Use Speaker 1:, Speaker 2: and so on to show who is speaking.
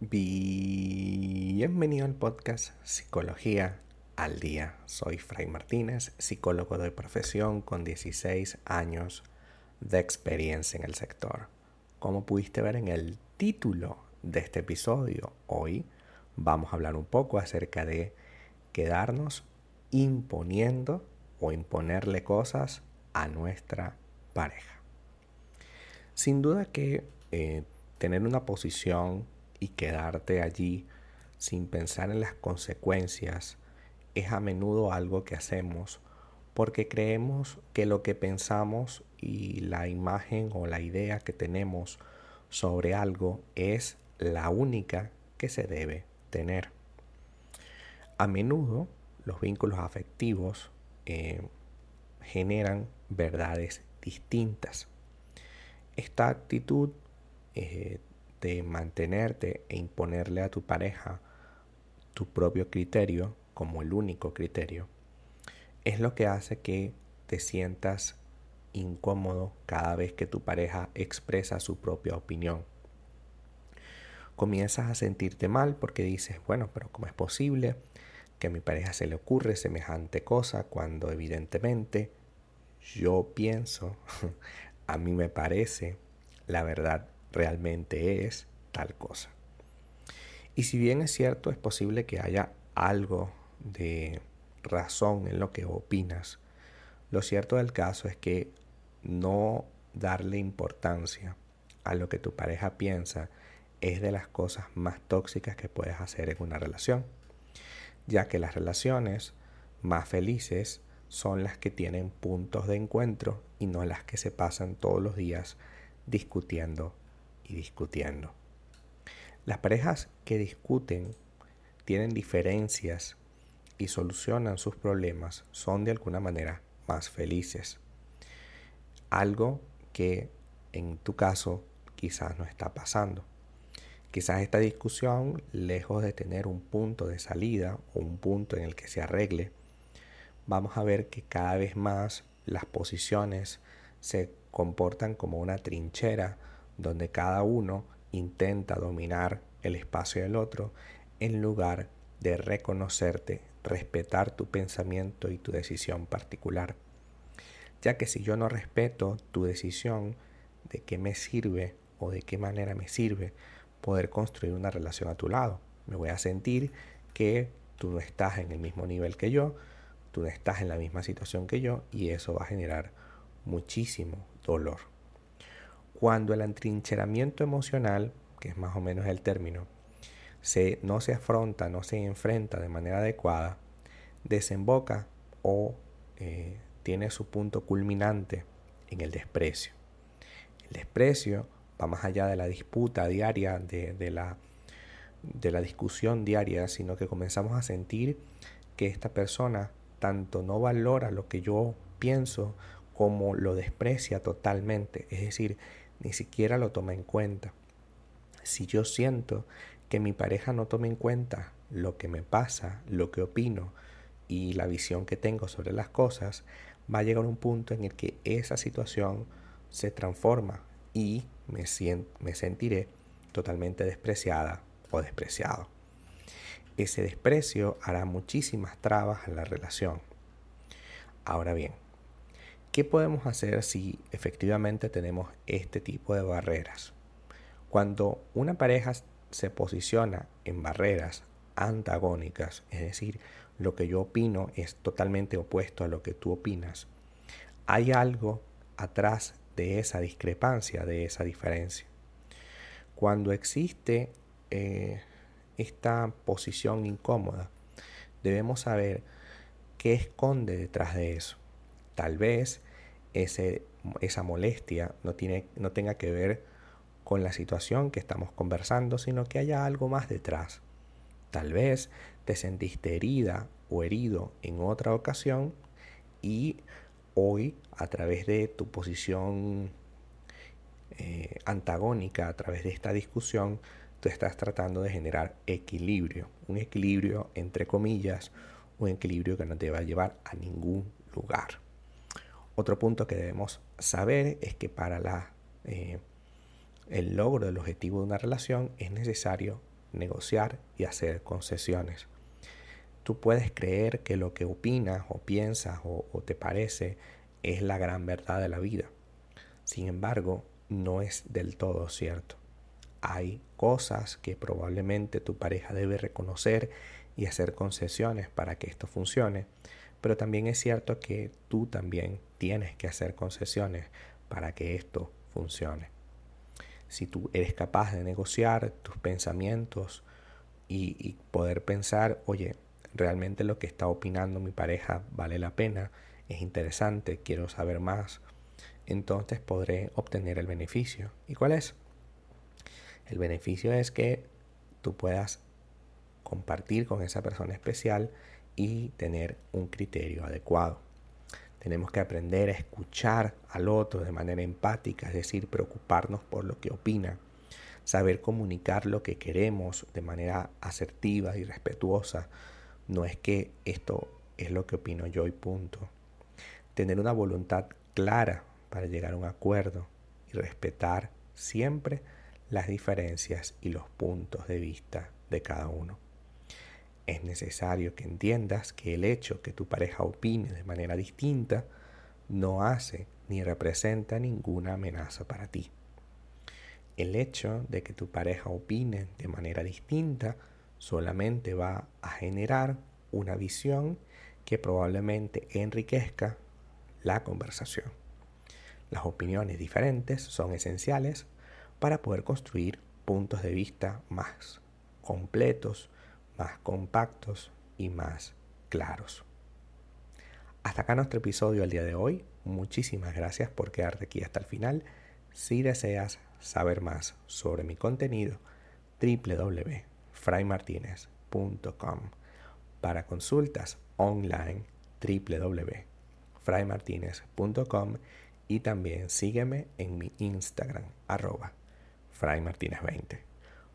Speaker 1: Bienvenido al podcast Psicología al Día. Soy Fray Martínez, psicólogo de profesión con 16 años de experiencia en el sector. Como pudiste ver en el título de este episodio, hoy vamos a hablar un poco acerca de quedarnos imponiendo o imponerle cosas a nuestra pareja. Sin duda que eh, tener una posición y quedarte allí sin pensar en las consecuencias es a menudo algo que hacemos porque creemos que lo que pensamos y la imagen o la idea que tenemos sobre algo es la única que se debe tener. A menudo los vínculos afectivos eh, generan verdades distintas. Esta actitud eh, de mantenerte e imponerle a tu pareja tu propio criterio como el único criterio, es lo que hace que te sientas incómodo cada vez que tu pareja expresa su propia opinión. Comienzas a sentirte mal porque dices, bueno, pero ¿cómo es posible que a mi pareja se le ocurre semejante cosa cuando evidentemente yo pienso, a mí me parece, la verdad realmente es tal cosa. Y si bien es cierto, es posible que haya algo de razón en lo que opinas, lo cierto del caso es que no darle importancia a lo que tu pareja piensa es de las cosas más tóxicas que puedes hacer en una relación, ya que las relaciones más felices son las que tienen puntos de encuentro y no las que se pasan todos los días discutiendo y discutiendo. Las parejas que discuten, tienen diferencias y solucionan sus problemas son de alguna manera más felices. Algo que en tu caso quizás no está pasando. Quizás esta discusión, lejos de tener un punto de salida o un punto en el que se arregle, vamos a ver que cada vez más las posiciones se comportan como una trinchera donde cada uno intenta dominar el espacio del otro en lugar de reconocerte, respetar tu pensamiento y tu decisión particular. Ya que si yo no respeto tu decisión, ¿de qué me sirve o de qué manera me sirve poder construir una relación a tu lado? Me voy a sentir que tú no estás en el mismo nivel que yo, tú no estás en la misma situación que yo y eso va a generar muchísimo dolor. Cuando el entrincheramiento emocional, que es más o menos el término, se, no se afronta, no se enfrenta de manera adecuada, desemboca o eh, tiene su punto culminante en el desprecio. El desprecio va más allá de la disputa diaria, de, la, de la discusión diaria, sino que comenzamos a sentir que esta persona tanto no valora lo que yo pienso como lo desprecia totalmente. Es decir, ni siquiera lo toma en cuenta. Si yo siento que mi pareja no toma en cuenta lo que me pasa, lo que opino y la visión que tengo sobre las cosas, va a llegar un punto en el que esa situación se transforma y me, me sentiré totalmente despreciada o despreciado. Ese desprecio hará muchísimas trabas en la relación. Ahora bien, ¿Qué podemos hacer si efectivamente tenemos este tipo de barreras? Cuando una pareja se posiciona en barreras antagónicas, es decir, lo que yo opino es totalmente opuesto a lo que tú opinas, hay algo atrás de esa discrepancia, de esa diferencia. Cuando existe eh, esta posición incómoda, debemos saber qué esconde detrás de eso. Tal vez ese, esa molestia no, tiene, no tenga que ver con la situación que estamos conversando, sino que haya algo más detrás. Tal vez te sentiste herida o herido en otra ocasión y hoy a través de tu posición eh, antagónica, a través de esta discusión, tú estás tratando de generar equilibrio, un equilibrio entre comillas, un equilibrio que no te va a llevar a ningún lugar. Otro punto que debemos saber es que para la, eh, el logro del objetivo de una relación es necesario negociar y hacer concesiones. Tú puedes creer que lo que opinas o piensas o, o te parece es la gran verdad de la vida. Sin embargo, no es del todo cierto. Hay cosas que probablemente tu pareja debe reconocer y hacer concesiones para que esto funcione, pero también es cierto que tú también tienes que hacer concesiones para que esto funcione. Si tú eres capaz de negociar tus pensamientos y, poder pensar, oye, realmente lo que está opinando mi pareja vale la pena, es interesante, quiero saber más, entonces podré obtener el beneficio. ¿Y cuál es? El beneficio es que tú puedas compartir con esa persona especial y tener un criterio adecuado. Tenemos que aprender a escuchar al otro de manera empática, es decir, preocuparnos por lo que opina, saber comunicar lo que queremos de manera asertiva y respetuosa. No es que esto es lo que opino yo y punto. Tener una voluntad clara para llegar a un acuerdo y respetar siempre las diferencias y los puntos de vista de cada uno. Es necesario que entiendas que el hecho que tu pareja opine de manera distinta no hace ni representa ninguna amenaza para ti. El hecho de que tu pareja opine de manera distinta solamente va a generar una visión que probablemente enriquezca la conversación. Las opiniones diferentes son esenciales para poder construir puntos de vista más completos, más compactos y más claros. Hasta acá nuestro episodio el día de hoy. Muchísimas gracias por quedarte aquí hasta el final. Si deseas saber más sobre mi contenido, www.fraymartinez.com. Para consultas online, www.fraymartinez.com y también sígueme en mi Instagram, arroba fraymartinez20.